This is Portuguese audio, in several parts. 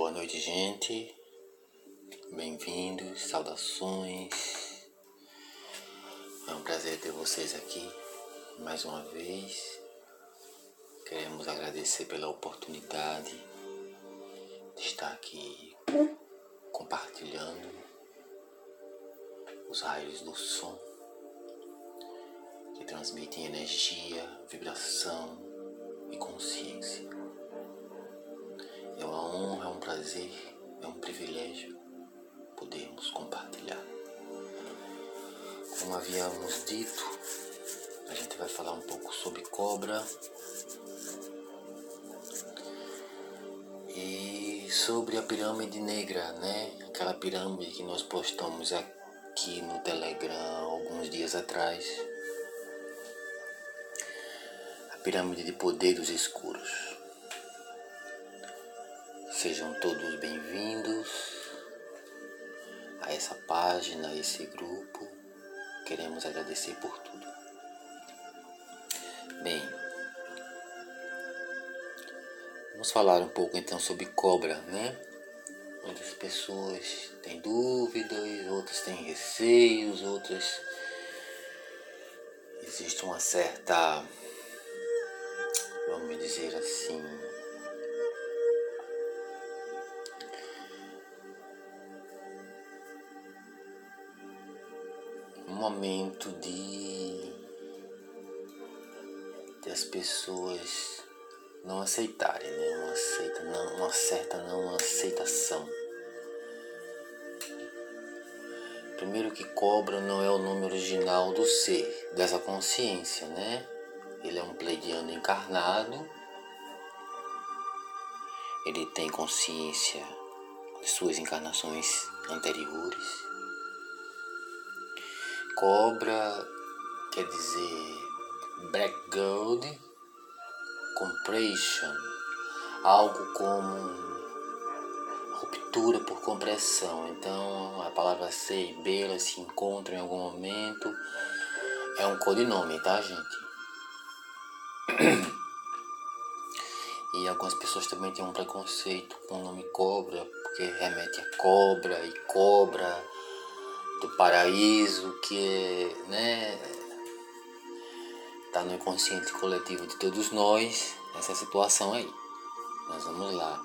Boa noite, gente. Bem-vindos, saudações. É um prazer ter vocês aqui mais uma vez. Queremos agradecer pela oportunidade de estar aqui compartilhando os raios do som que transmitem energia, vibração e consciência. É uma honra, é um prazer, é um privilégio podermos compartilhar. Como havíamos dito, a gente vai falar um pouco sobre cobra e sobre a pirâmide negra, né? Aquela pirâmide que nós postamos aqui no Telegram alguns dias atrás. A pirâmide de poder dos escuros. Sejam todos bem-vindos a essa página, a esse grupo. Queremos agradecer por tudo. Bem, vamos falar um pouco então sobre cobra, né? Muitas pessoas têm dúvidas, outras têm receios, outras existe uma certa, vamos dizer assim, momento de, de as pessoas não aceitarem, né? uma, aceita, não, uma certa não aceitação. Primeiro que cobra não é o nome original do ser, dessa consciência, né? Ele é um pleidiano encarnado. Ele tem consciência de suas encarnações anteriores Cobra quer dizer black gold compression, algo como ruptura por compressão. Então a palavra C e B elas se encontram em algum momento. É um codinome, tá gente? E algumas pessoas também têm um preconceito com o nome cobra, porque remete a cobra e cobra do paraíso que né, tá no inconsciente coletivo de todos nós, essa situação aí. Nós vamos lá.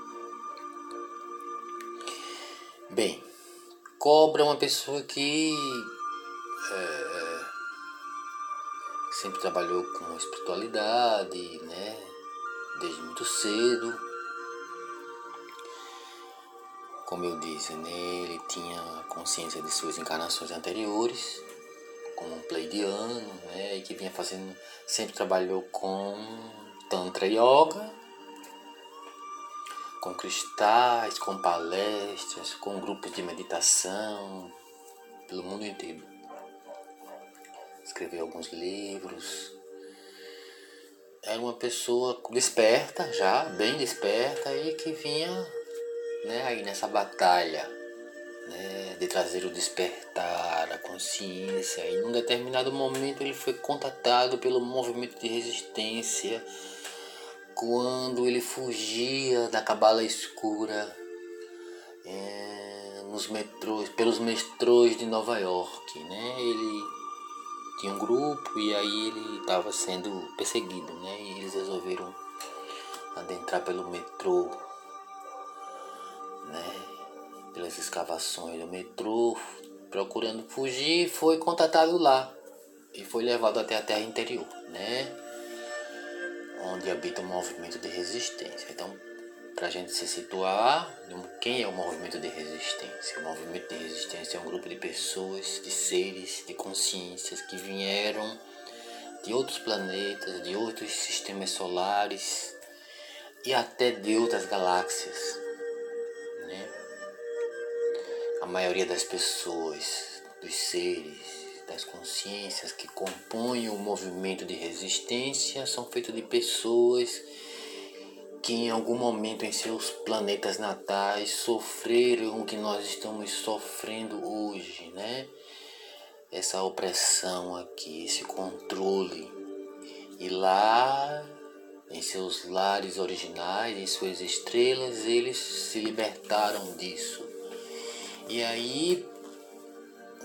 Bem, cobra é uma pessoa que é, é sempre trabalhou com espiritualidade, né, desde muito cedo como eu disse, né, ele tinha consciência de suas encarnações anteriores, como um pleidiano, né, e que vinha fazendo, sempre trabalhou com Tantra Yoga, com cristais, com palestras, com grupos de meditação pelo mundo inteiro. Escreveu alguns livros. Era uma pessoa desperta já, bem desperta e que vinha né, aí nessa batalha né, de trazer o despertar, a consciência. E num determinado momento ele foi contatado pelo movimento de resistência quando ele fugia da cabala escura é, nos metrôs, pelos metrôs de Nova York. Né? Ele tinha um grupo e aí ele estava sendo perseguido. Né? E eles resolveram adentrar pelo metrô né, pelas escavações do metrô, procurando fugir, foi contatado lá e foi levado até a terra interior, né, onde habita um movimento de resistência. Então, para a gente se situar, quem é o movimento de resistência? O movimento de resistência é um grupo de pessoas, de seres, de consciências que vieram de outros planetas, de outros sistemas solares e até de outras galáxias a maioria das pessoas, dos seres, das consciências que compõem o movimento de resistência são feitos de pessoas que em algum momento em seus planetas natais sofreram o que nós estamos sofrendo hoje, né? Essa opressão aqui, esse controle. E lá em seus lares originais, em suas estrelas, eles se libertaram disso. E aí,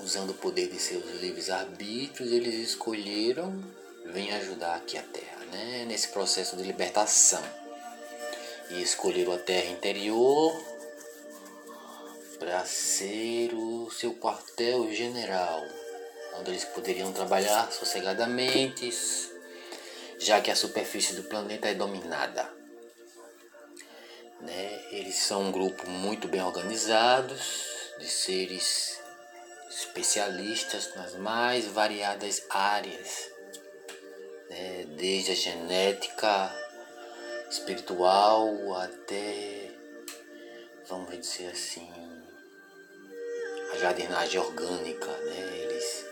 usando o poder de seus livres arbítrios, eles escolheram vir ajudar aqui a Terra, né? nesse processo de libertação. E escolheram a Terra interior para ser o seu quartel-general, onde eles poderiam trabalhar sossegadamente, já que a superfície do planeta é dominada. Né? Eles são um grupo muito bem organizados, de seres especialistas nas mais variadas áreas, né? desde a genética espiritual até, vamos dizer assim, a jardinagem orgânica, né? Eles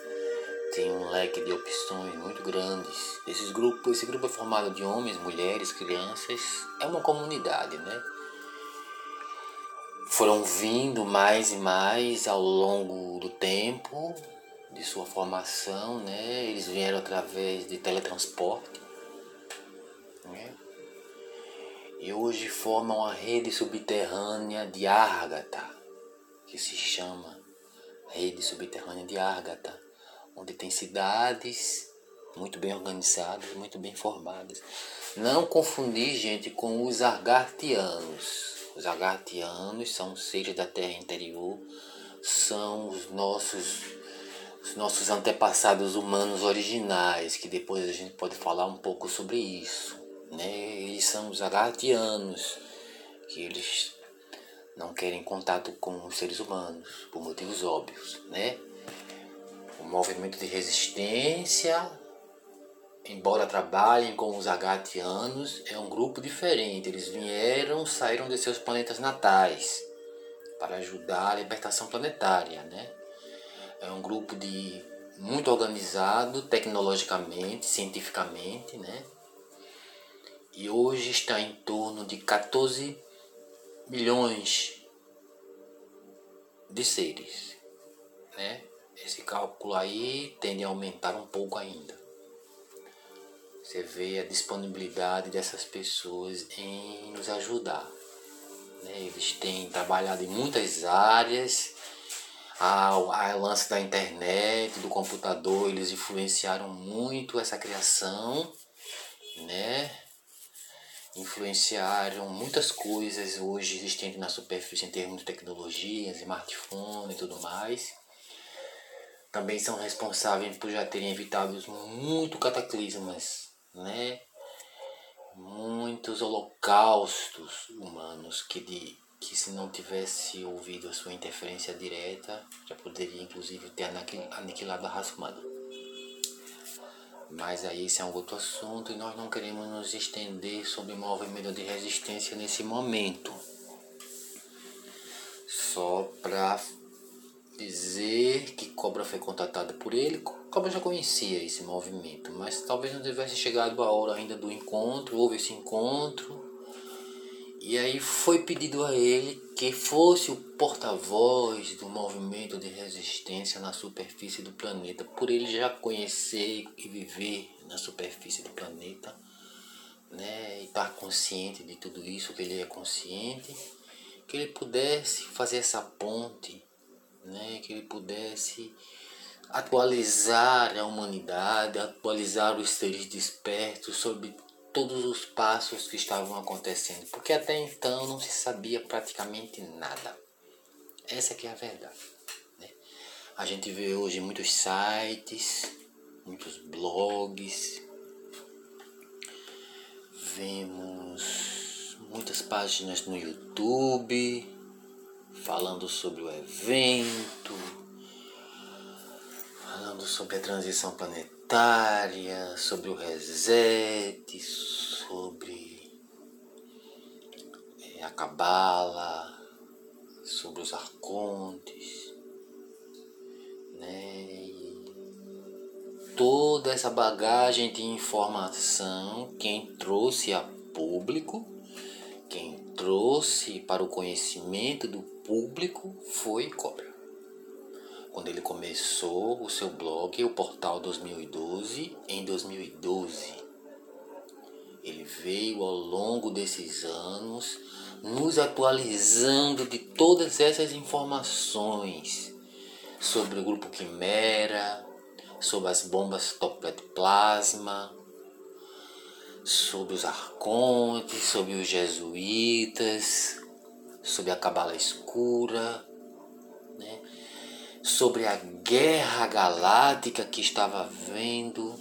têm um leque de opções muito grandes. Esses grupos, esse grupo é formado de homens, mulheres, crianças, é uma comunidade, né? Foram vindo mais e mais ao longo do tempo de sua formação, né? Eles vieram através de teletransporte, né? E hoje formam a rede subterrânea de Argata, que se chama rede subterrânea de Ágata, onde tem cidades muito bem organizadas, muito bem formadas. Não confundir, gente, com os argartianos. Os argartianos são seres da terra interior, são os nossos os nossos antepassados humanos originais, que depois a gente pode falar um pouco sobre isso. Né? Eles são os argartianos, que eles não querem contato com os seres humanos, por motivos óbvios, né? Movimento de resistência, embora trabalhem com os agatianos, é um grupo diferente. Eles vieram, saíram de seus planetas natais para ajudar a libertação planetária, né? É um grupo de muito organizado tecnologicamente, cientificamente, né? E hoje está em torno de 14 milhões de seres. Né? Esse cálculo aí tende a aumentar um pouco ainda. Você vê a disponibilidade dessas pessoas em nos ajudar. Né? Eles têm trabalhado em muitas áreas. A, a lance da internet, do computador, eles influenciaram muito essa criação, né? influenciaram muitas coisas hoje existentes na superfície em termos de tecnologia, smartphone e tudo mais. Também são responsáveis por já terem evitado muito cataclismas, né? Muitos holocaustos humanos que, de, que se não tivesse ouvido a sua interferência direta, já poderia inclusive ter aniquilado a raça humana. Mas aí esse é um outro assunto e nós não queremos nos estender sobre o movimento de resistência nesse momento. Só para dizer que Cobra foi contatada por ele. Cobra já conhecia esse movimento, mas talvez não tivesse chegado a hora ainda do encontro. Houve esse encontro e aí foi pedido a ele que fosse o porta-voz do movimento de resistência na superfície do planeta, por ele já conhecer e viver na superfície do planeta, né, e estar consciente de tudo isso, que ele é consciente, que ele pudesse fazer essa ponte, né, que ele pudesse atualizar a humanidade, atualizar os seres despertos sobre todos os passos que estavam acontecendo, porque até então não se sabia praticamente nada. Essa que é a verdade. Né? A gente vê hoje muitos sites, muitos blogs, vemos muitas páginas no YouTube falando sobre o evento, falando sobre a transição planetária sobre o reset, sobre é, a cabala, sobre os arcontes, né? Toda essa bagagem de informação, quem trouxe a público, quem trouxe para o conhecimento do público foi Cobra quando ele começou o seu blog, o Portal 2012, em 2012. Ele veio ao longo desses anos nos atualizando de todas essas informações sobre o grupo Quimera, sobre as bombas plasma, sobre os arcontes, sobre os jesuítas, sobre a cabala escura, né? sobre a guerra galáctica que estava havendo,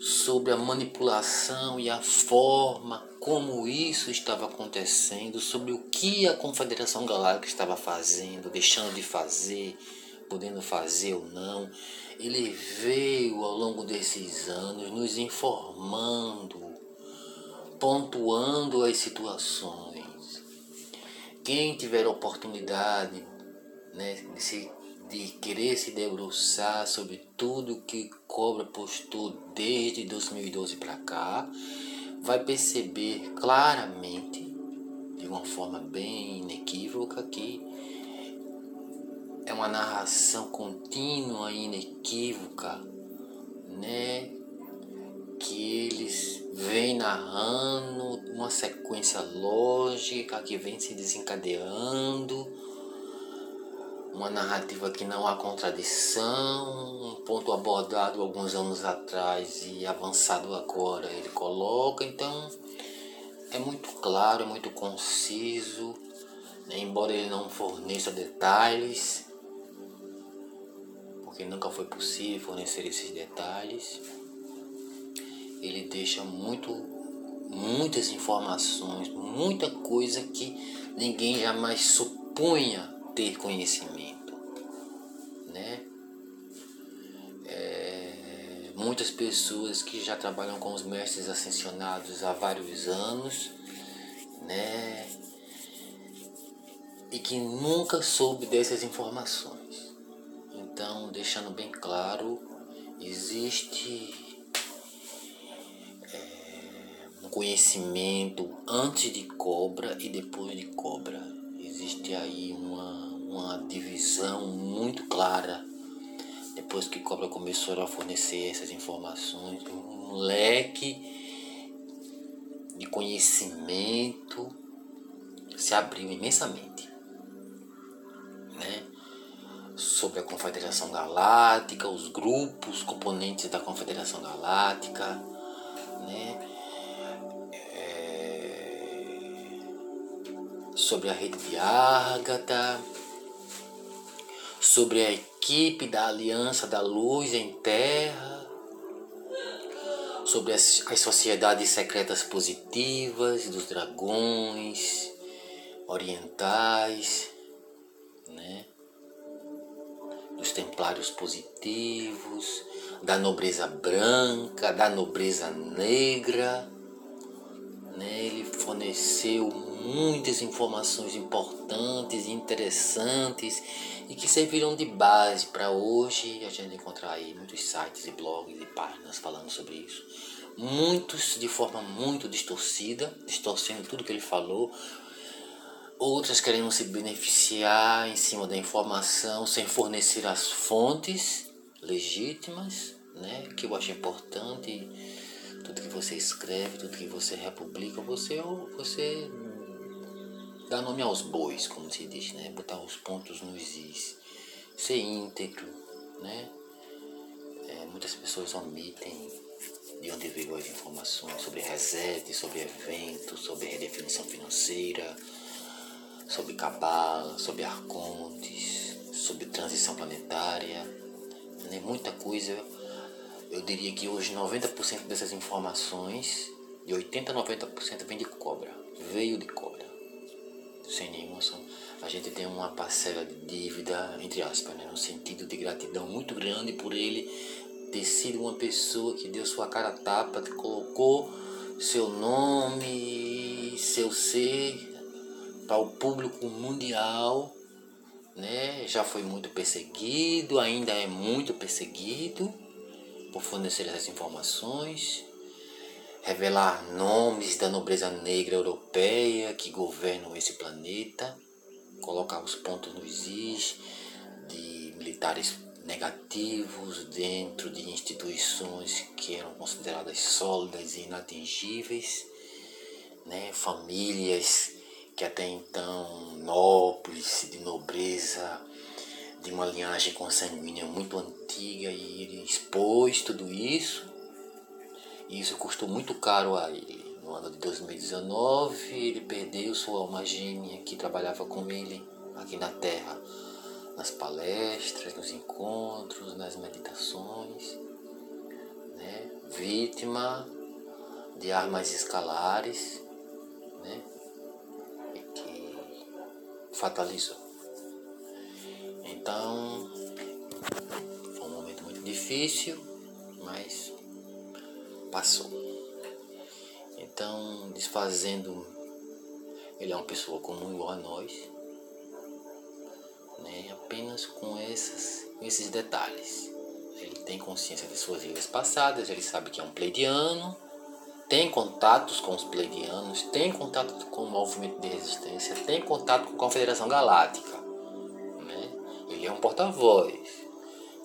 sobre a manipulação e a forma como isso estava acontecendo, sobre o que a Confederação Galáctica estava fazendo, deixando de fazer, podendo fazer ou não. Ele veio ao longo desses anos nos informando, pontuando as situações. Quem tiver oportunidade né, de, querer se debruçar sobre tudo que Cobra postou desde 2012 para cá, vai perceber claramente, de uma forma bem inequívoca, que é uma narração contínua e inequívoca, né? Que eles vêm narrando uma sequência lógica que vem se desencadeando uma narrativa que não há contradição, um ponto abordado alguns anos atrás e avançado agora ele coloca, então é muito claro, é muito conciso, né? embora ele não forneça detalhes, porque nunca foi possível fornecer esses detalhes, ele deixa muito, muitas informações, muita coisa que ninguém jamais supunha ter conhecimento, né? É, muitas pessoas que já trabalham com os mestres ascensionados há vários anos, né? E que nunca soube dessas informações. Então, deixando bem claro, existe é, um conhecimento antes de cobra e depois de cobra. Existe aí uma uma divisão muito clara depois que Cobra começou a fornecer essas informações, um leque de conhecimento se abriu imensamente, né? Sobre a Confederação Galáctica, os grupos componentes da Confederação Galáctica, né? Sobre a rede de Ágata sobre a equipe da Aliança da Luz em Terra, sobre as, as sociedades secretas positivas dos dragões orientais, né? dos templários positivos, da nobreza branca, da nobreza negra. Né? Ele forneceu muitas informações importantes e interessantes e que serviram de base para hoje a gente encontrar aí muitos sites e blogs e páginas falando sobre isso. Muitos de forma muito distorcida, distorcendo tudo que ele falou. Outras querendo se beneficiar em cima da informação sem fornecer as fontes legítimas, né? Que eu acho importante. Tudo que você escreve, tudo que você republica, você, você dar nome aos bois, como se diz, né? Botar os pontos nos is. Ser íntegro, né? É, muitas pessoas omitem de onde veio as informações sobre reset, sobre eventos, sobre redefinição financeira, sobre cabala, sobre arcontes, sobre transição planetária, né? muita coisa. Eu diria que hoje 90% dessas informações, de 80 a 90% vem de cobra, veio de cobra sem nenhuma. A gente tem uma parcela de dívida, entre aspas, né, no sentido de gratidão muito grande por ele ter sido uma pessoa que deu sua cara tapa, que colocou seu nome, seu ser para o público mundial, né? Já foi muito perseguido, ainda é muito perseguido por fornecer essas informações revelar nomes da nobreza negra europeia que governam esse planeta, colocar os pontos nos is de militares negativos dentro de instituições que eram consideradas sólidas e inatingíveis, né? famílias que até então nobres, de nobreza, de uma linhagem consanguínea muito antiga e ele expôs tudo isso. E isso custou muito caro a ele. No ano de 2019, ele perdeu sua alma gêmea que trabalhava com ele aqui na Terra, nas palestras, nos encontros, nas meditações, né? vítima de armas escalares, né? E que fatalizou. Então, foi um momento muito difícil, mas passou. Então, desfazendo, ele é uma pessoa comum igual a nós, né? apenas com esses, esses detalhes. Ele tem consciência de suas vidas passadas, ele sabe que é um pleidiano, tem contatos com os pleidianos, tem contato com o movimento de resistência, tem contato com a Confederação Galáctica. Né? Ele é um porta-voz.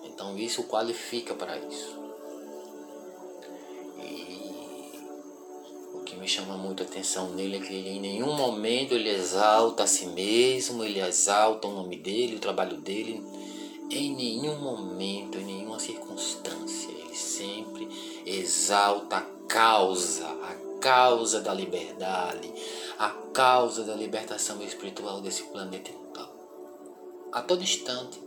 Então isso qualifica para isso. Que me chama muito a atenção nele é que ele, em nenhum momento ele exalta a si mesmo, ele exalta o nome dele, o trabalho dele. Em nenhum momento, em nenhuma circunstância, ele sempre exalta a causa, a causa da liberdade, a causa da libertação espiritual desse planeta. A todo instante,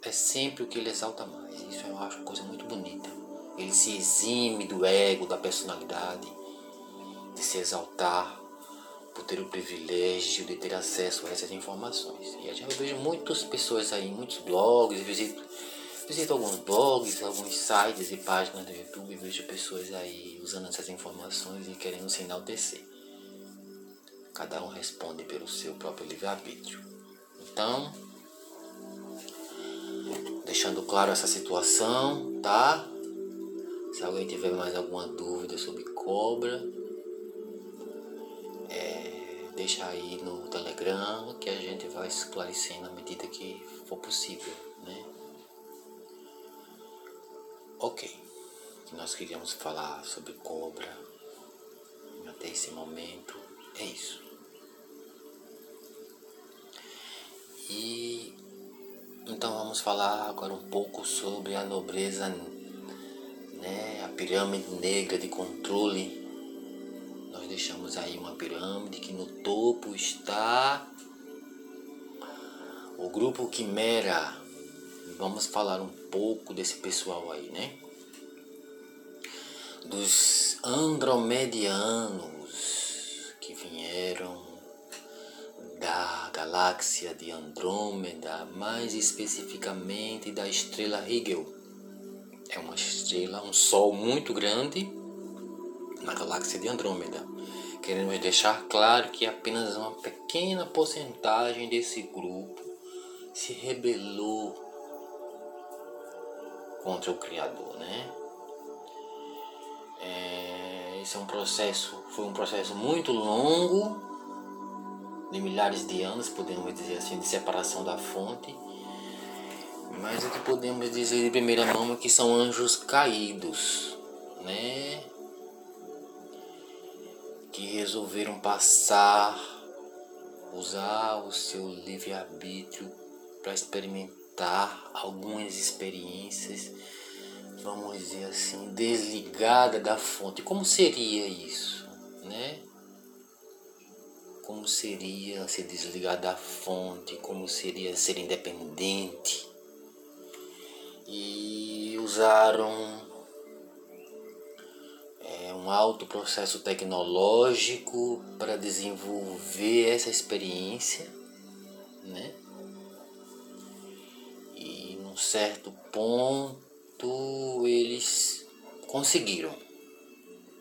é sempre o que ele exalta mais. Isso eu acho uma coisa muito bonita. Ele se exime do ego, da personalidade, de se exaltar por ter o privilégio de ter acesso a essas informações. E eu vejo muitas pessoas aí, muitos blogs, visito Visito alguns blogs, alguns sites e páginas do YouTube e vejo pessoas aí usando essas informações e querendo se enaltecer. Cada um responde pelo seu próprio livre-arbítrio. Então, deixando claro essa situação, tá? Se alguém tiver mais alguma dúvida sobre cobra, é, deixa aí no Telegram que a gente vai esclarecendo à medida que for possível, né? Ok, nós queríamos falar sobre cobra até esse momento, é isso. E então vamos falar agora um pouco sobre a nobreza, né, a pirâmide negra de controle. Nós deixamos aí uma pirâmide que no topo está o grupo Quimera vamos falar um pouco desse pessoal aí, né? Dos andromedianos que vieram da galáxia de Andrômeda, mais especificamente da estrela Rigel. É uma estrela, um sol muito grande na galáxia de Andrômeda. Queremos deixar claro que apenas uma pequena porcentagem desse grupo se rebelou contra o Criador, né? É, esse é um processo, foi um processo muito longo, de milhares de anos, podemos dizer assim, de separação da fonte. Mas o que podemos dizer de primeira mão é que são anjos caídos, né? Que resolveram passar, usar o seu livre-arbítrio para experimentar algumas experiências, vamos dizer assim, desligada da fonte. Como seria isso, né? Como seria ser desligado da fonte? Como seria ser independente? E usaram é, um alto processo tecnológico para desenvolver essa experiência, né? um certo ponto eles conseguiram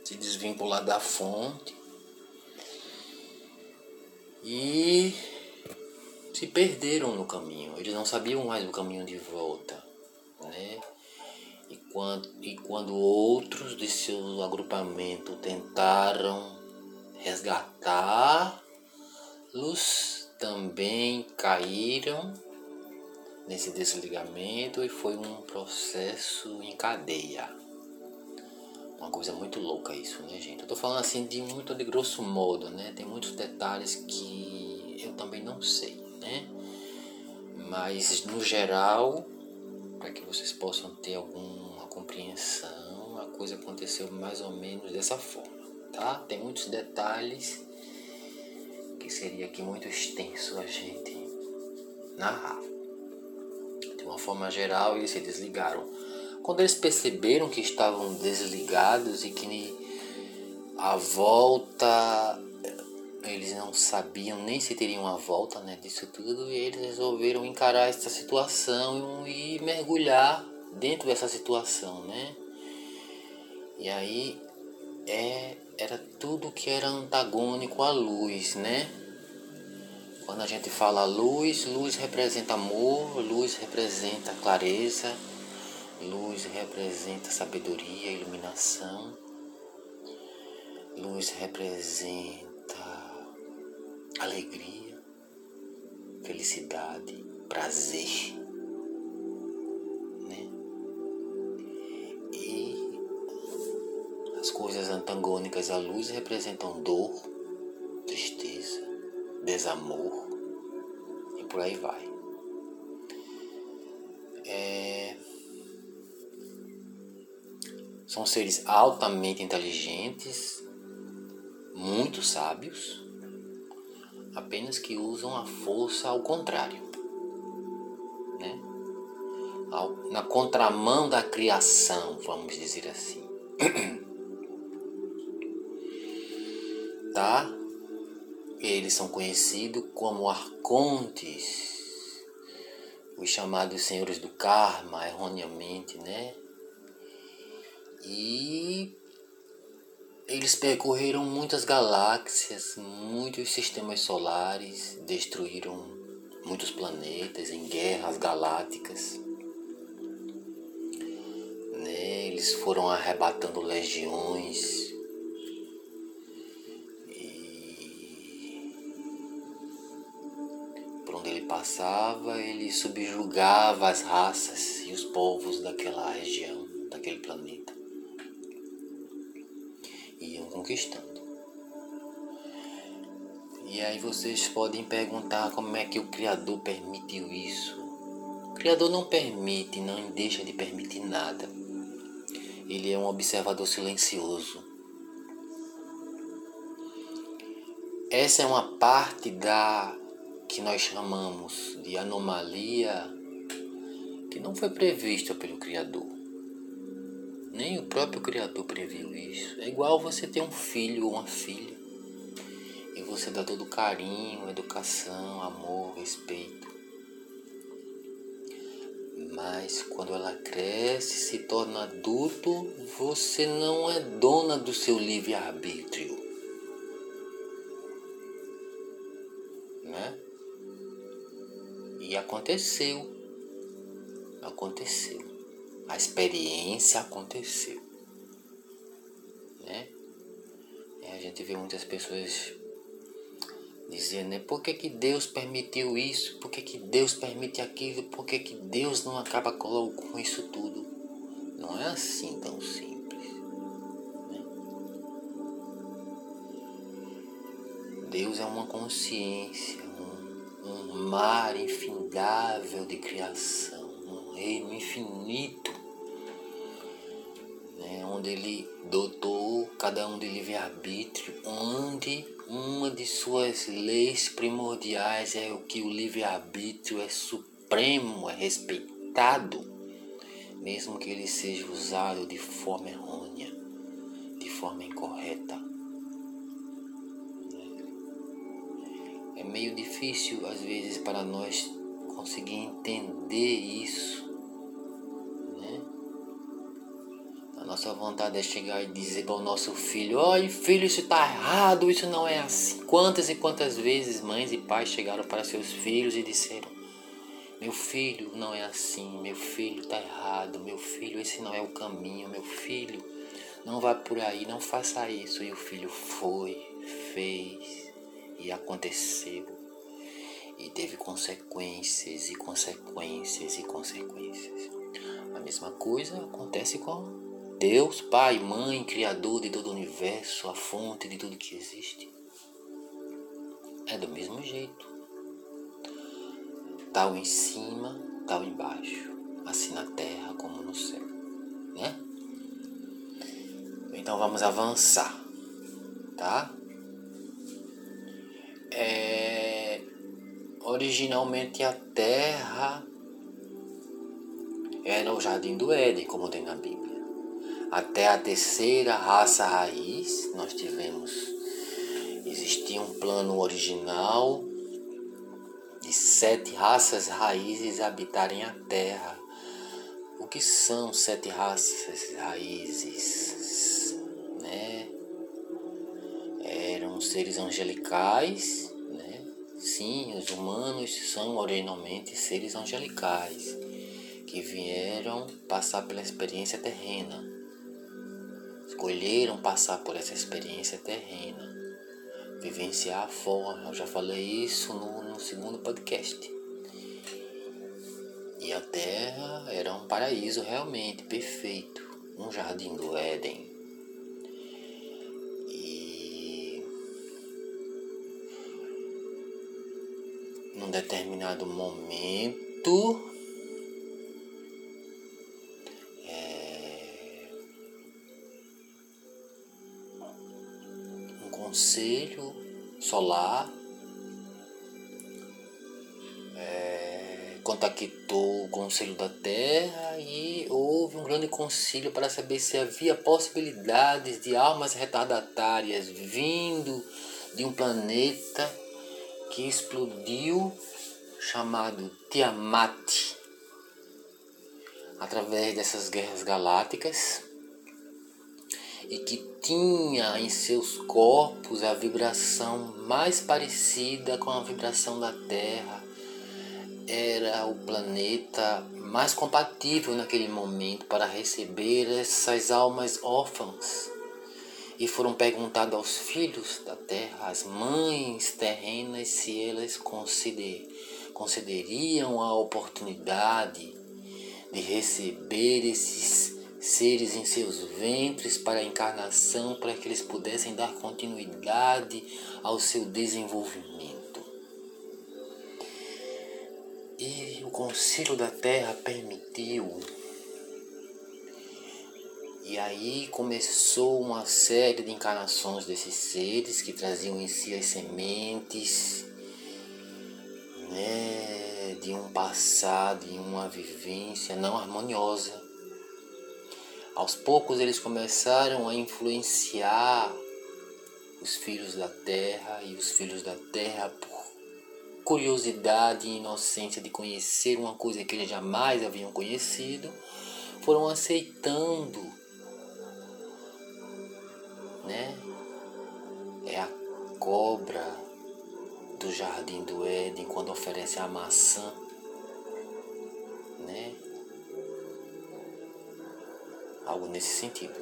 se desvincular da fonte e se perderam no caminho. Eles não sabiam mais o caminho de volta, né? E quando, e quando outros de seu agrupamento tentaram resgatá-los, também caíram nesse desligamento e foi um processo em cadeia. Uma coisa muito louca isso, né, gente? Eu tô falando assim de muito de grosso modo, né? Tem muitos detalhes que eu também não sei, né? Mas no geral, para que vocês possam ter alguma compreensão, a coisa aconteceu mais ou menos dessa forma, tá? Tem muitos detalhes que seria aqui muito extenso a gente narrar. De uma forma geral, eles se desligaram. Quando eles perceberam que estavam desligados e que a volta eles não sabiam nem se teriam uma volta né, disso tudo e eles resolveram encarar essa situação e mergulhar dentro dessa situação, né? E aí é, era tudo que era antagônico à luz, né? Quando a gente fala luz, luz representa amor, luz representa clareza, luz representa sabedoria, iluminação, luz representa alegria, felicidade, prazer. coisas antagônicas à luz representam dor, tristeza, desamor e por aí vai. É... São seres altamente inteligentes, muito sábios, apenas que usam a força ao contrário. Né? Na contramão da criação, vamos dizer assim. tá? Eles são conhecidos como arcontes, os chamados senhores do karma, erroneamente, né? E eles percorreram muitas galáxias, muitos sistemas solares, destruíram muitos planetas em guerras galácticas. Né? Eles foram arrebatando legiões passava, ele subjugava as raças e os povos daquela região, daquele planeta. Conquistando. E aí vocês podem perguntar como é que o Criador permitiu isso. O Criador não permite, não deixa de permitir nada. Ele é um observador silencioso. Essa é uma parte da que nós chamamos de anomalia que não foi prevista pelo Criador. Nem o próprio Criador previu isso. É igual você ter um filho ou uma filha e você dá todo carinho, educação, amor, respeito. Mas quando ela cresce, se torna adulto, você não é dona do seu livre-arbítrio. E aconteceu. Aconteceu. A experiência aconteceu. Né? E a gente vê muitas pessoas dizendo, né? Por que, que Deus permitiu isso? Por que, que Deus permite aquilo? Por que, que Deus não acaba com isso tudo? Não é assim tão simples. Né? Deus é uma consciência, um mar infindável de criação, um reino infinito, onde ele dotou cada um de livre-arbítrio, onde uma de suas leis primordiais é o que o livre-arbítrio é supremo, é respeitado, mesmo que ele seja usado de forma errônea, de forma incorreta. meio difícil às vezes para nós conseguir entender isso. Nossa vontade é chegar e dizer para o nosso filho: Olha, filho, isso está errado, isso não é assim. Quantas e quantas vezes mães e pais chegaram para seus filhos e disseram: Meu filho, não é assim, meu filho está errado, meu filho, esse não é o caminho, meu filho, não vá por aí, não faça isso. E o filho foi, fez e aconteceu. E teve consequências e consequências e consequências. A mesma coisa acontece com Deus, Pai, Mãe, Criador de todo o universo, a fonte de tudo que existe. É do mesmo jeito. Tal em cima, tal embaixo, assim na terra como no céu, né? Então vamos avançar, tá? É, originalmente a terra era o jardim do Éden, como tem na Bíblia. Até a terceira raça raiz, nós tivemos. Existia um plano original de sete raças raízes habitarem a terra. O que são sete raças raízes? Né? Eram seres angelicais, né? Sim, os humanos são originalmente seres angelicais que vieram passar pela experiência terrena, escolheram passar por essa experiência terrena, vivenciar a forma. Eu já falei isso no, no segundo podcast. E a terra era um paraíso realmente perfeito, um jardim do Éden. E num determinado momento conselho solar é, contactou o conselho da Terra e houve um grande concílio para saber se havia possibilidades de almas retardatárias vindo de um planeta que explodiu chamado Tiamat através dessas guerras galácticas e que tinha em seus corpos a vibração mais parecida com a vibração da Terra. Era o planeta mais compatível naquele momento para receber essas almas órfãs. E foram perguntados aos filhos da terra, às mães terrenas, se elas conceder, concederiam a oportunidade de receber esses seres em seus ventres para a encarnação, para que eles pudessem dar continuidade ao seu desenvolvimento. E o Conselho da Terra permitiu. E aí começou uma série de encarnações desses seres que traziam em si as sementes né, de um passado e uma vivência não harmoniosa aos poucos eles começaram a influenciar os filhos da terra e os filhos da terra por curiosidade e inocência de conhecer uma coisa que eles jamais haviam conhecido, foram aceitando, né? É a cobra do jardim do Éden quando oferece a maçã, né? Algo nesse sentido.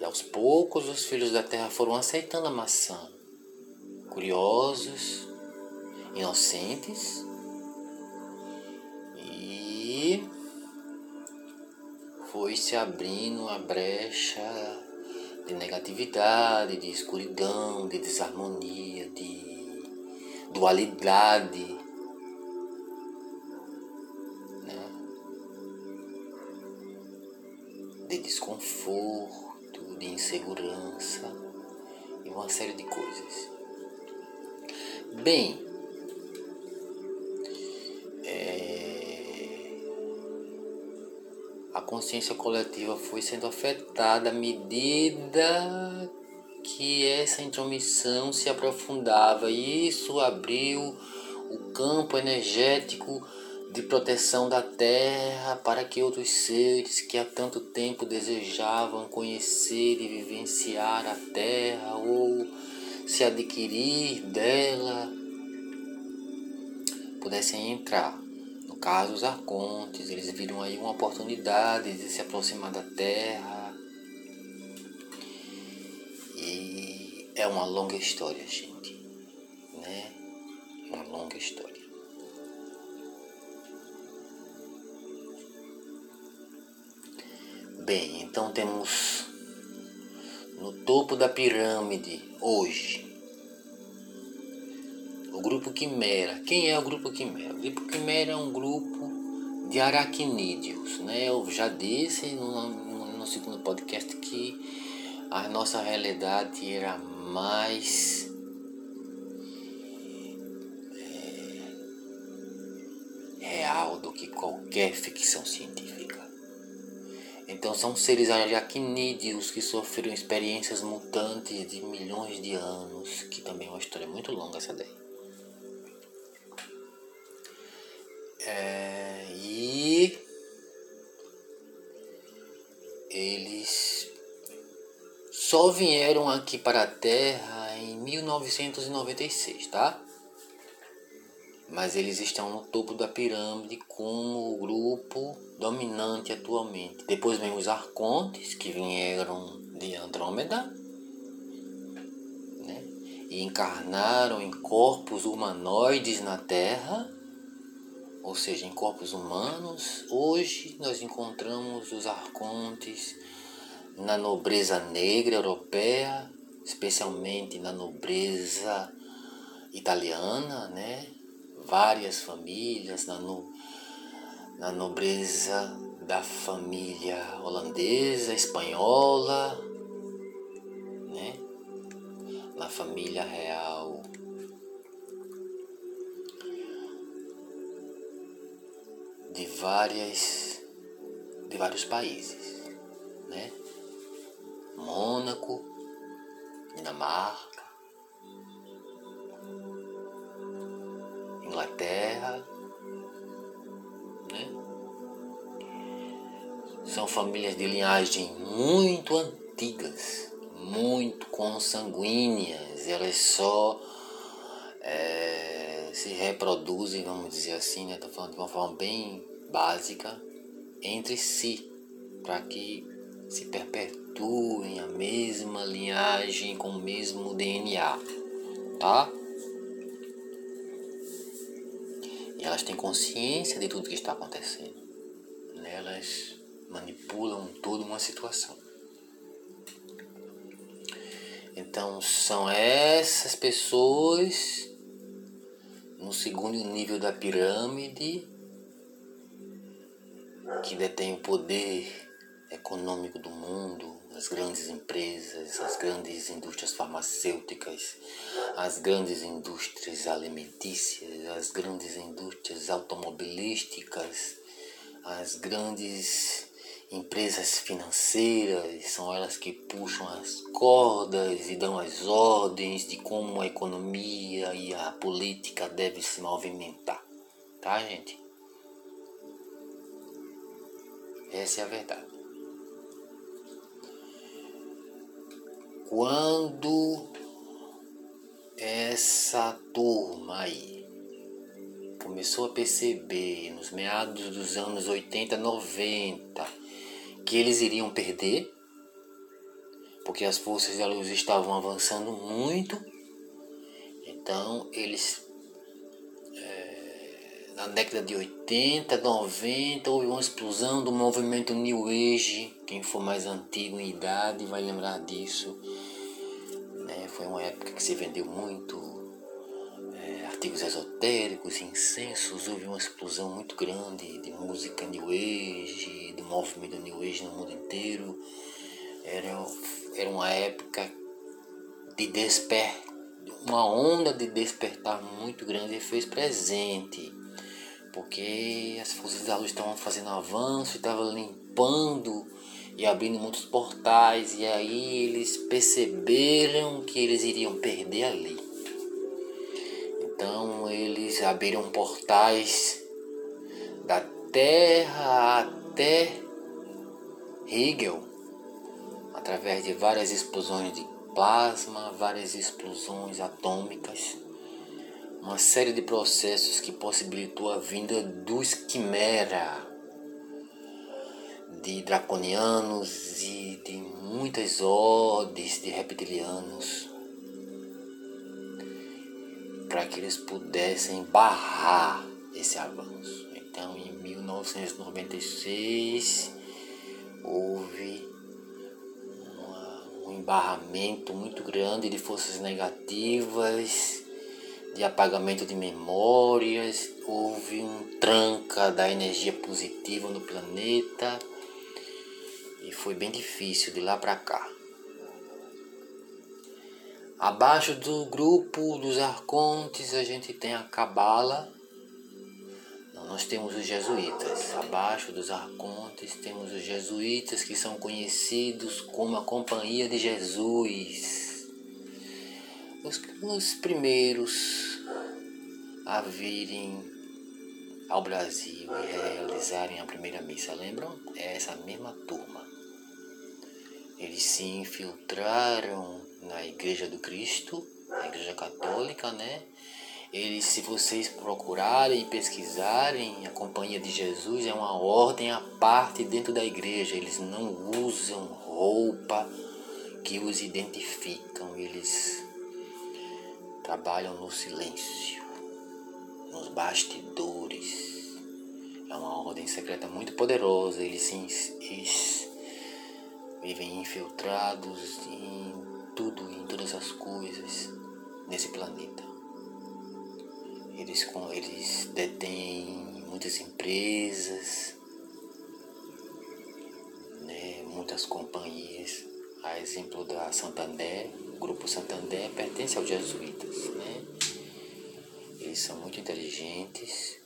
E aos poucos os filhos da terra foram aceitando a maçã, curiosos, inocentes, e foi se abrindo a brecha de negatividade, de escuridão, de desarmonia, de dualidade insegurança e uma série de coisas. Bem, é, a consciência coletiva foi sendo afetada à medida que essa intromissão se aprofundava e isso abriu o campo energético de proteção da terra para que outros seres que há tanto tempo desejavam conhecer e vivenciar a terra ou se adquirir dela pudessem entrar. No caso, os arcontes, eles viram aí uma oportunidade de se aproximar da terra. E é uma longa história, gente. Né? longa história. Bem, então temos no topo da pirâmide hoje o grupo Quimera. Quem é o grupo Quimera? O grupo Quimera é um grupo de aracnídeos, né? Eu já disse no, no, no segundo podcast que a nossa realidade era mais é, real do que qualquer ficção científica. Então são seres aracnídeos que sofreram experiências mutantes de milhões de anos, que também é uma história muito longa essa daí. É, e eles só vieram aqui para a Terra em 1996, tá? Mas eles estão no topo da pirâmide como o grupo dominante atualmente. Depois vem os arcontes, que vieram de Andrômeda, né? e encarnaram em corpos humanoides na Terra, ou seja, em corpos humanos. Hoje nós encontramos os arcontes na nobreza negra europeia, especialmente na nobreza italiana, né? Várias famílias na, no, na nobreza da família holandesa, espanhola, né? Na família real de várias de vários países, né? Mônaco, Dinamarca, Inglaterra, né? São famílias de linhagem muito antigas, muito consanguíneas. Elas só é, se reproduzem, vamos dizer assim, né? Tô falando de uma forma bem básica entre si, para que se perpetuem a mesma linhagem com o mesmo DNA, tá? E elas têm consciência de tudo que está acontecendo. Elas manipulam toda uma situação. Então são essas pessoas no segundo nível da pirâmide que detêm o poder econômico do mundo, as grandes empresas, as grandes indústrias farmacêuticas, as grandes indústrias alimentícias, as grandes indústrias automobilísticas, as grandes empresas financeiras, são elas que puxam as cordas e dão as ordens de como a economia e a política devem se movimentar. Tá, gente? Essa é a verdade. Quando essa turma aí começou a perceber nos meados dos anos 80, 90 que eles iriam perder, porque as forças da luz estavam avançando muito, então eles é, na década de 80, 90 houve uma explosão do movimento New Age quem for mais antigo em idade vai lembrar disso. Foi uma época que se vendeu muito é, artigos esotéricos, incensos. Houve uma explosão muito grande de música New Age, do movimento New Age no mundo inteiro. Era, era uma época de desper, uma onda de despertar muito grande e fez presente porque as forças da luz estavam fazendo avanço, estavam limpando e abrindo muitos portais, e aí eles perceberam que eles iriam perder ali. Então eles abriram portais da Terra até Hegel, através de várias explosões de plasma, várias explosões atômicas, uma série de processos que possibilitou a vinda dos quimera de draconianos e de muitas ordens de reptilianos para que eles pudessem barrar esse avanço. Então, em 1996, houve uma, um embarramento muito grande de forças negativas, de apagamento de memórias, houve um tranca da energia positiva no planeta e foi bem difícil de lá para cá. Abaixo do grupo dos arcontes a gente tem a cabala. Nós temos os jesuítas. Abaixo dos arcontes temos os jesuítas que são conhecidos como a Companhia de Jesus. Os, os primeiros a virem ao Brasil e realizarem a primeira missa, lembram? É essa mesma turma. Eles se infiltraram na Igreja do Cristo, na Igreja Católica, né? Eles, se vocês procurarem e pesquisarem, a Companhia de Jesus é uma ordem à parte dentro da igreja. Eles não usam roupa que os identificam. Eles trabalham no silêncio, nos bastidores. É uma ordem secreta muito poderosa. Eles, se, vivem infiltrados em tudo, em todas as coisas nesse planeta. Eles, eles detêm muitas empresas, né, muitas companhias. A exemplo da Santander, o grupo Santander pertence aos jesuítas. Né? Eles são muito inteligentes,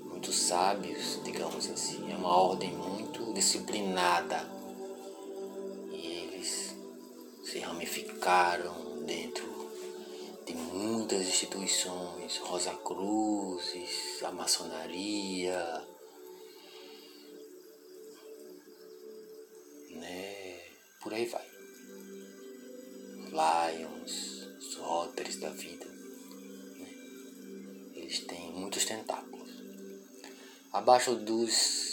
muito sábios, digamos assim. É uma ordem muito disciplinada se ramificaram dentro de muitas instituições, Rosa Cruzes, a maçonaria, né? Por aí vai. Lions, os Rotters da vida. Né? Eles têm muitos tentáculos. Abaixo dos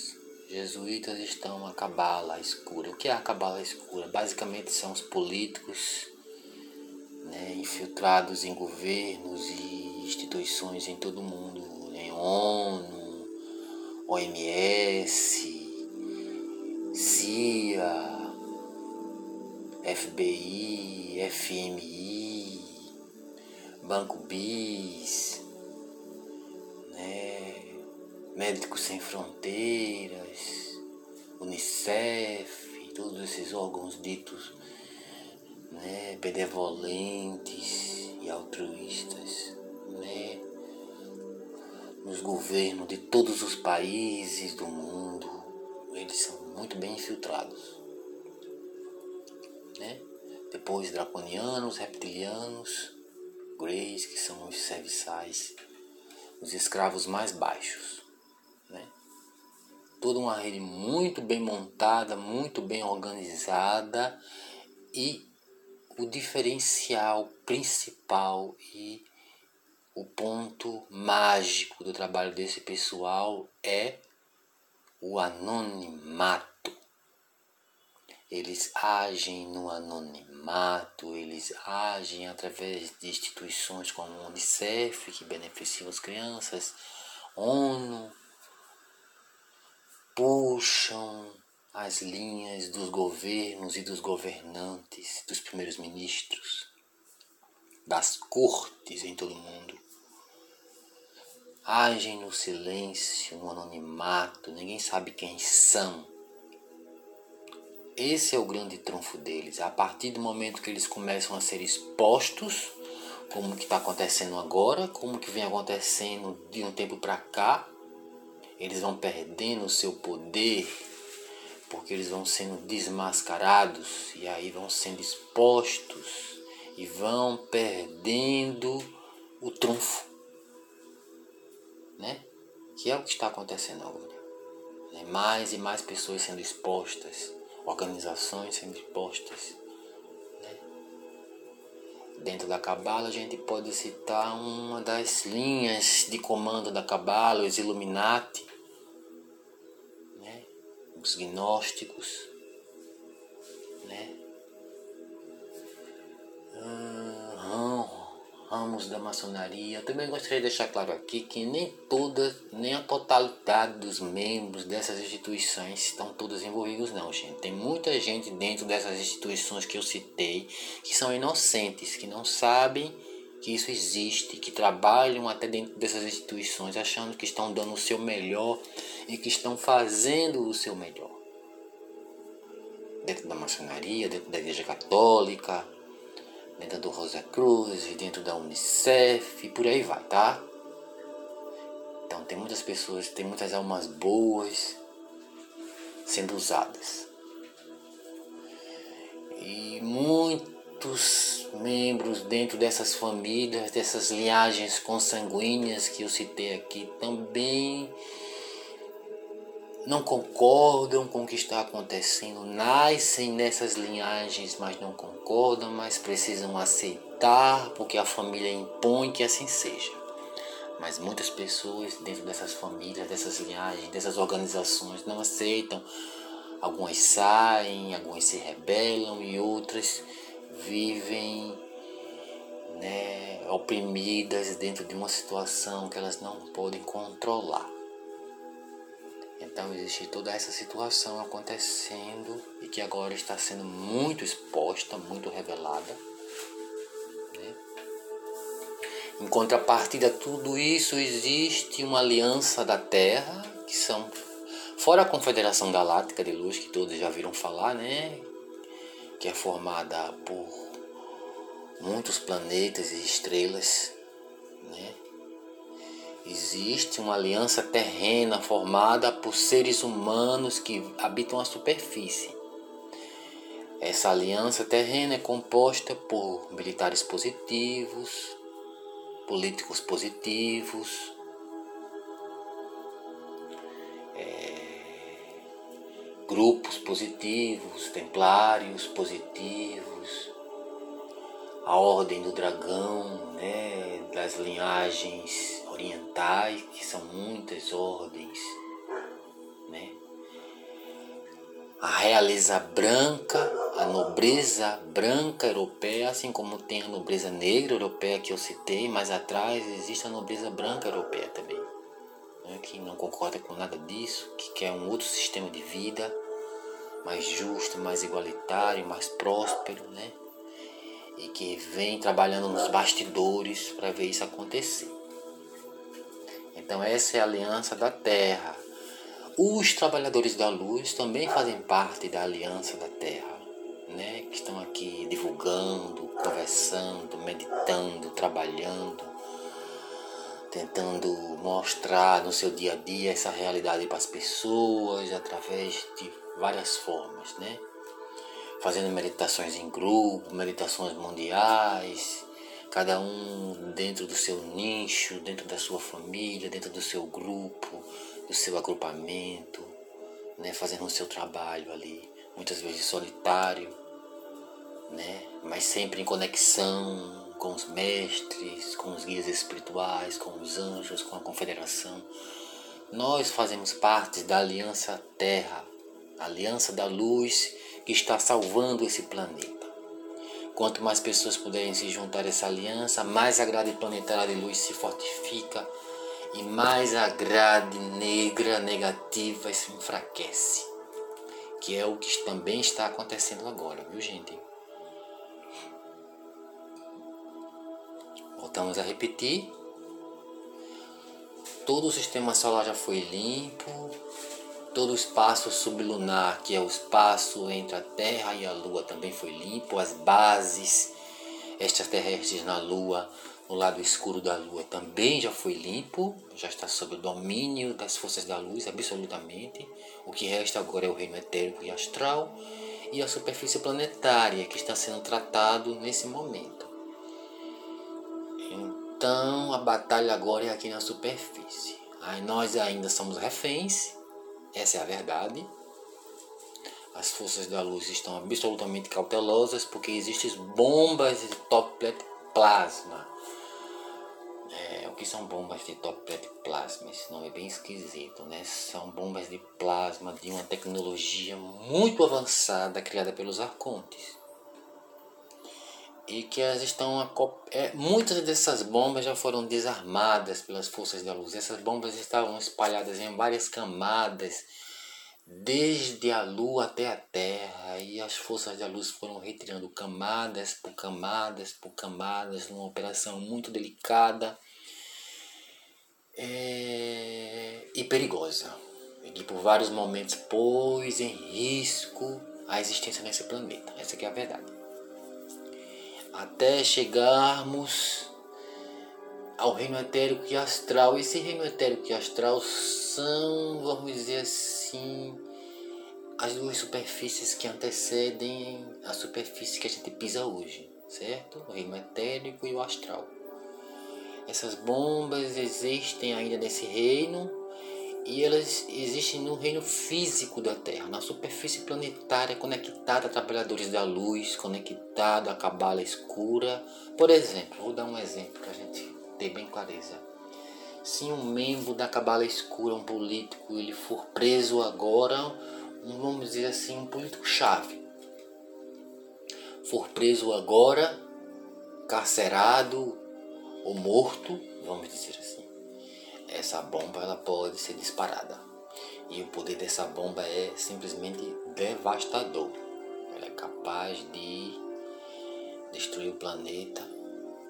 jesuítas estão a cabala escura. O que é a cabala escura? Basicamente são os políticos né, infiltrados em governos e instituições em todo o mundo, em ONU, OMS, CIA, FBI, FMI, Banco BIS, Médicos Sem Fronteiras, Unicef, todos esses órgãos ditos né, benevolentes e altruístas, né, nos governos de todos os países do mundo, eles são muito bem infiltrados. Né? Depois draconianos, reptilianos, greys, que são os serviçais, os escravos mais baixos toda uma rede muito bem montada, muito bem organizada e o diferencial principal e o ponto mágico do trabalho desse pessoal é o anonimato. Eles agem no anonimato, eles agem através de instituições como o Unicef, que beneficiam as crianças, ONU, puxam as linhas dos governos e dos governantes, dos primeiros ministros, das cortes em todo o mundo. Agem no silêncio, no anonimato, ninguém sabe quem são. Esse é o grande trunfo deles. A partir do momento que eles começam a ser expostos, como que está acontecendo agora, como que vem acontecendo de um tempo para cá, eles vão perdendo o seu poder, porque eles vão sendo desmascarados e aí vão sendo expostos e vão perdendo o trunfo, né? Que é o que está acontecendo agora. Né? Mais e mais pessoas sendo expostas, organizações sendo expostas. Né? Dentro da Cabala a gente pode citar uma das linhas de comando da Cabala, os Illuminati, os gnósticos, né? Ram, ramos da maçonaria. Também gostaria de deixar claro aqui que nem toda, nem a totalidade dos membros dessas instituições estão todos envolvidos não, gente. Tem muita gente dentro dessas instituições que eu citei que são inocentes, que não sabem que isso existe, que trabalham até dentro dessas instituições achando que estão dando o seu melhor e que estão fazendo o seu melhor. Dentro da maçonaria, dentro da igreja católica, dentro do Rosa Cruz, dentro da Unicef e por aí vai, tá? Então tem muitas pessoas, tem muitas almas boas sendo usadas. E muitos membros dentro dessas famílias, dessas linhagens consanguíneas que eu citei aqui, também não concordam com o que está acontecendo, nascem nessas linhagens, mas não concordam, mas precisam aceitar porque a família impõe que assim seja. Mas muitas pessoas dentro dessas famílias, dessas linhagens, dessas organizações não aceitam. Algumas saem, algumas se rebelam e outras vivem né, oprimidas dentro de uma situação que elas não podem controlar. Então existe toda essa situação acontecendo e que agora está sendo muito exposta, muito revelada. Né? Em contrapartida tudo isso, existe uma aliança da Terra, que são, fora a Confederação Galáctica de Luz, que todos já viram falar, né? Que é formada por muitos planetas e estrelas, né? Existe uma aliança terrena formada por seres humanos que habitam a superfície. Essa aliança terrena é composta por militares positivos, políticos positivos, grupos positivos, templários positivos, a ordem do dragão, né, das linhagens orientais, que são muitas ordens, né? A realeza branca, a nobreza branca europeia, assim como tem a nobreza negra europeia que eu citei, mais atrás existe a nobreza branca europeia também, né? que não concorda com nada disso, que quer um outro sistema de vida mais justo, mais igualitário, mais próspero, né? E que vem trabalhando nos bastidores para ver isso acontecer. Então, essa é a aliança da terra. Os trabalhadores da luz também fazem parte da aliança da terra, né? que estão aqui divulgando, conversando, meditando, trabalhando, tentando mostrar no seu dia a dia essa realidade para as pessoas através de várias formas, né? Fazendo meditações em grupo, meditações mundiais, cada um dentro do seu nicho, dentro da sua família, dentro do seu grupo, do seu agrupamento, né, fazendo o seu trabalho ali, muitas vezes solitário, né, mas sempre em conexão com os mestres, com os guias espirituais, com os anjos, com a confederação. Nós fazemos parte da Aliança Terra, Aliança da Luz que está salvando esse planeta. Quanto mais pessoas puderem se juntar a essa aliança, mais a grade planetária de luz se fortifica e mais a grade negra negativa se enfraquece. Que é o que também está acontecendo agora, viu gente? Voltamos a repetir. Todo o sistema solar já foi limpo, Todo o espaço sublunar, que é o espaço entre a Terra e a Lua, também foi limpo. As bases extraterrestres na Lua, no lado escuro da Lua, também já foi limpo. Já está sob o domínio das forças da luz, absolutamente. O que resta agora é o reino etérico e astral e a superfície planetária, que está sendo tratado nesse momento. Então a batalha agora é aqui na superfície. Aí nós ainda somos reféns essa é a verdade. As forças da luz estão absolutamente cautelosas porque existem bombas de toplet plasma. É, o que são bombas de toplet plasma? Esse nome é bem esquisito, né? São bombas de plasma de uma tecnologia muito avançada criada pelos arcontes. E que elas estão é, muitas dessas bombas já foram desarmadas pelas forças da luz. Essas bombas estavam espalhadas em várias camadas, desde a lua até a terra, e as forças da luz foram retirando camadas por camadas por camadas, numa operação muito delicada é, e perigosa, e que por vários momentos pôs em risco a existência nesse planeta. Essa é a verdade até chegarmos ao reino etérico e astral. Esse reino etérico e astral são, vamos dizer assim, as duas superfícies que antecedem a superfície que a gente pisa hoje, certo? O reino etérico e o astral. Essas bombas existem ainda nesse reino e elas existem no reino físico da Terra, na superfície planetária conectada a trabalhadores da luz, conectado à cabala escura. Por exemplo, vou dar um exemplo para a gente ter bem clareza. Se um membro da cabala escura, um político, ele for preso agora, vamos dizer assim, um político chave, for preso agora, carcerado ou morto, vamos dizer assim essa bomba ela pode ser disparada. E o poder dessa bomba é simplesmente devastador. Ela é capaz de destruir o planeta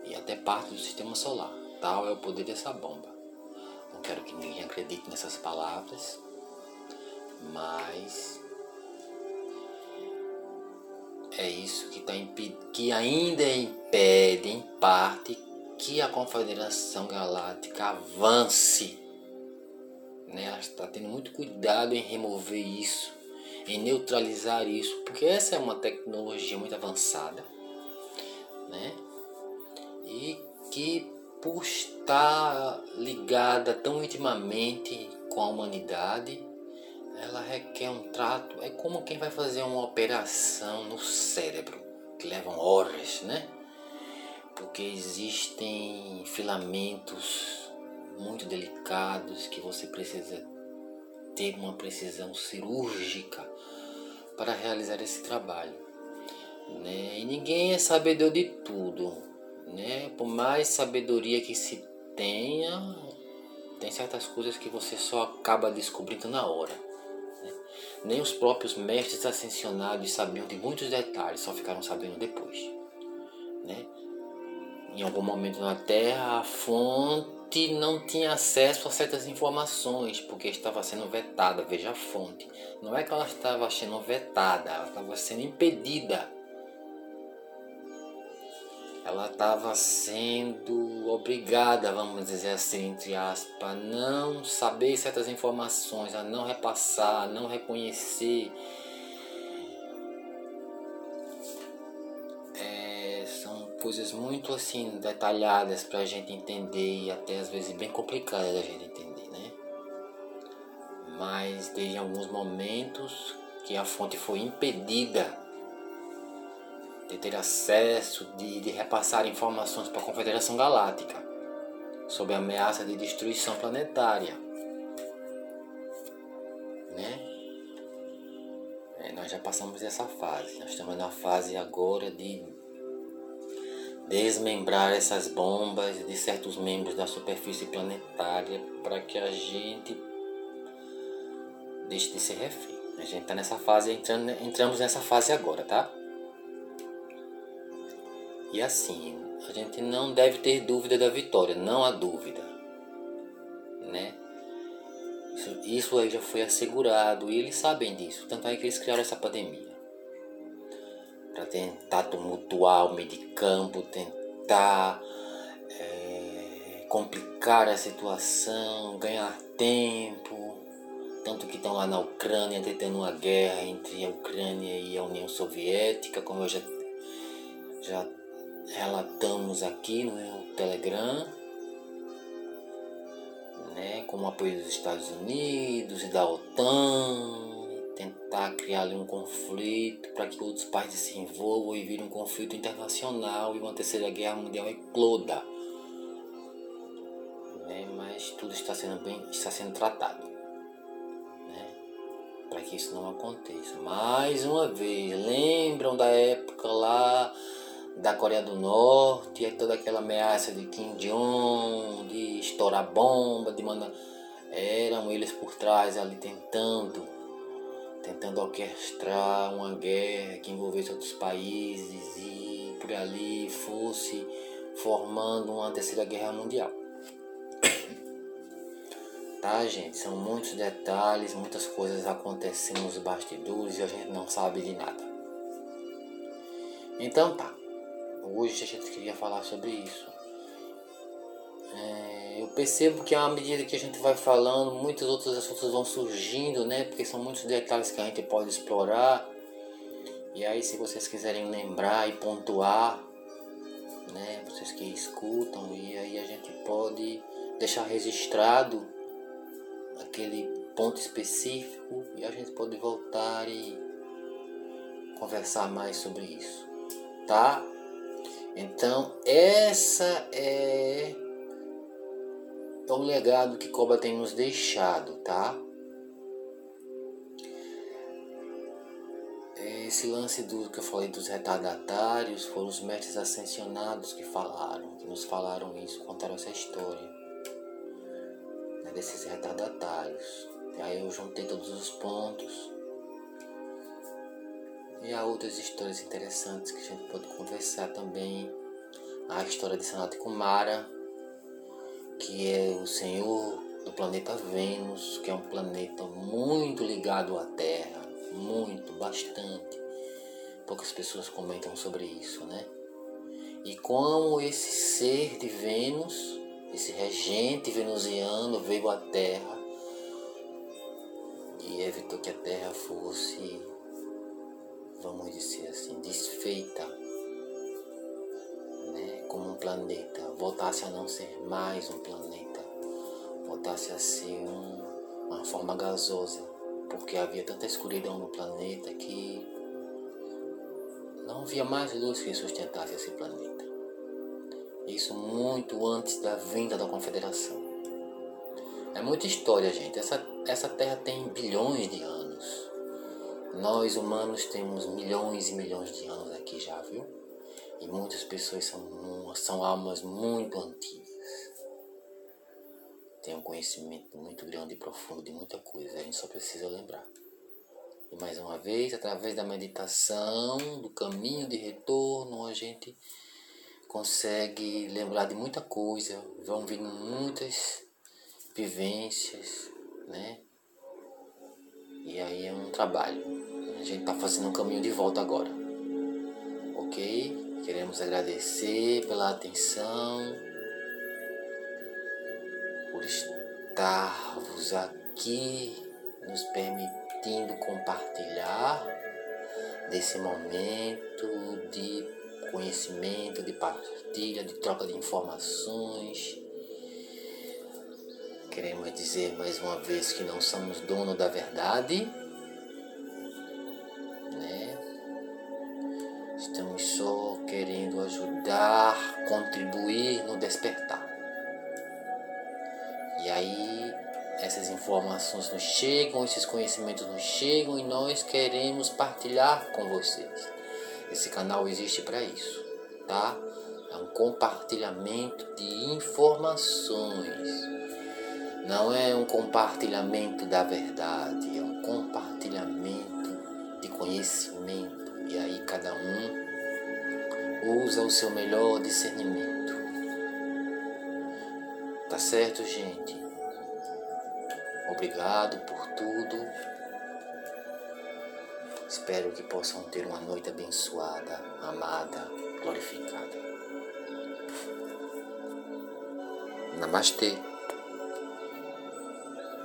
e até parte do sistema solar. Tal é o poder dessa bomba. Não quero que ninguém acredite nessas palavras, mas é isso que, tá que ainda impede, em parte, que a Confederação Galáctica avance. Né? Ela está tendo muito cuidado em remover isso, em neutralizar isso, porque essa é uma tecnologia muito avançada, né? E que por estar ligada tão intimamente com a humanidade, ela requer um trato. É como quem vai fazer uma operação no cérebro, que levam horas, né? Porque existem filamentos muito delicados que você precisa ter uma precisão cirúrgica para realizar esse trabalho. Né? E ninguém é sabedor de tudo. Né? Por mais sabedoria que se tenha, tem certas coisas que você só acaba descobrindo na hora. Né? Nem os próprios mestres ascensionados sabiam de muitos detalhes, só ficaram sabendo depois. Né? Em algum momento na Terra, a fonte não tinha acesso a certas informações porque estava sendo vetada. Veja a fonte. Não é que ela estava sendo vetada, ela estava sendo impedida. Ela estava sendo obrigada, vamos dizer assim, entre aspas, a não saber certas informações, a não repassar, a não reconhecer coisas muito assim detalhadas para a gente entender e até às vezes bem complicadas da gente entender, né? Mas desde alguns momentos que a fonte foi impedida de ter acesso, de, de repassar informações para a Confederação Galáctica sobre a ameaça de destruição planetária, né? É, nós já passamos dessa fase, nós estamos na fase agora de desmembrar essas bombas de certos membros da superfície planetária para que a gente deixe de ser refém. A gente está nessa fase, entrando, entramos nessa fase agora, tá? E assim, a gente não deve ter dúvida da vitória, não há dúvida, né? Isso, isso aí já foi assegurado e eles sabem disso, tanto é que eles criaram essa pandemia para tentar tumultuar o meio de campo, tentar é, complicar a situação, ganhar tempo. Tanto que estão lá na Ucrânia tentando uma guerra entre a Ucrânia e a União Soviética, como eu já, já relatamos aqui no Telegram, né, com o apoio dos Estados Unidos e da OTAN tentar criar ali um conflito para que outros países se envolvam e vire um conflito internacional e uma terceira guerra mundial ecloda. Né? Mas tudo está sendo bem, está sendo tratado, né? Para que isso não aconteça. Mais uma vez, lembram da época lá da Coreia do Norte, é toda aquela ameaça de Kim Jong, de estourar bomba, de mandar. Eram eles por trás ali tentando, tentando orquestrar uma guerra que envolvesse outros países e por ali fosse formando uma terceira guerra mundial. Tá, gente? São muitos detalhes, muitas coisas acontecendo nos bastidores e a gente não sabe de nada. Então tá. Hoje a gente queria falar sobre isso. É, eu percebo que à medida que a gente vai falando, muitos outros assuntos vão surgindo, né? Porque são muitos detalhes que a gente pode explorar. E aí, se vocês quiserem lembrar e pontuar, né? Vocês que escutam, e aí a gente pode deixar registrado aquele ponto específico e a gente pode voltar e conversar mais sobre isso, tá? Então, essa é o legado que Coba tem nos deixado, tá? Esse lance do que eu falei dos retardatários foram os mestres ascensionados que falaram, que nos falaram isso, contaram essa história né, desses retardatários. E aí eu juntei todos os pontos. E há outras histórias interessantes que a gente pode conversar também. A história de Sanat Kumara, que é o senhor do planeta Vênus, que é um planeta muito ligado à Terra, muito, bastante. Poucas pessoas comentam sobre isso, né? E como esse ser de Vênus esse regente venusiano veio à Terra e evitou que a Terra fosse, vamos dizer assim, desfeita como um planeta, voltasse a não ser mais um planeta, voltasse a ser um, uma forma gasosa, porque havia tanta escuridão no planeta que não havia mais luz que sustentasse esse planeta. Isso muito antes da vinda da confederação. É muita história, gente. Essa, essa terra tem bilhões de anos. Nós humanos temos milhões e milhões de anos aqui já, viu? E muitas pessoas são, são almas muito antigas. Tem um conhecimento muito grande e profundo de muita coisa. A gente só precisa lembrar. E mais uma vez, através da meditação, do caminho de retorno, a gente consegue lembrar de muita coisa, vão vindo muitas vivências, né? E aí é um trabalho. A gente está fazendo um caminho de volta agora. Ok? Queremos agradecer pela atenção, por estarmos aqui nos permitindo compartilhar desse momento de conhecimento, de partilha, de troca de informações. Queremos dizer mais uma vez que não somos dono da verdade. Despertar. E aí essas informações nos chegam, esses conhecimentos nos chegam e nós queremos partilhar com vocês. Esse canal existe para isso, tá? É um compartilhamento de informações. Não é um compartilhamento da verdade, é um compartilhamento de conhecimento. E aí cada um usa o seu melhor discernimento. Certo, gente? Obrigado por tudo. Espero que possam ter uma noite abençoada, amada, glorificada. Namastê.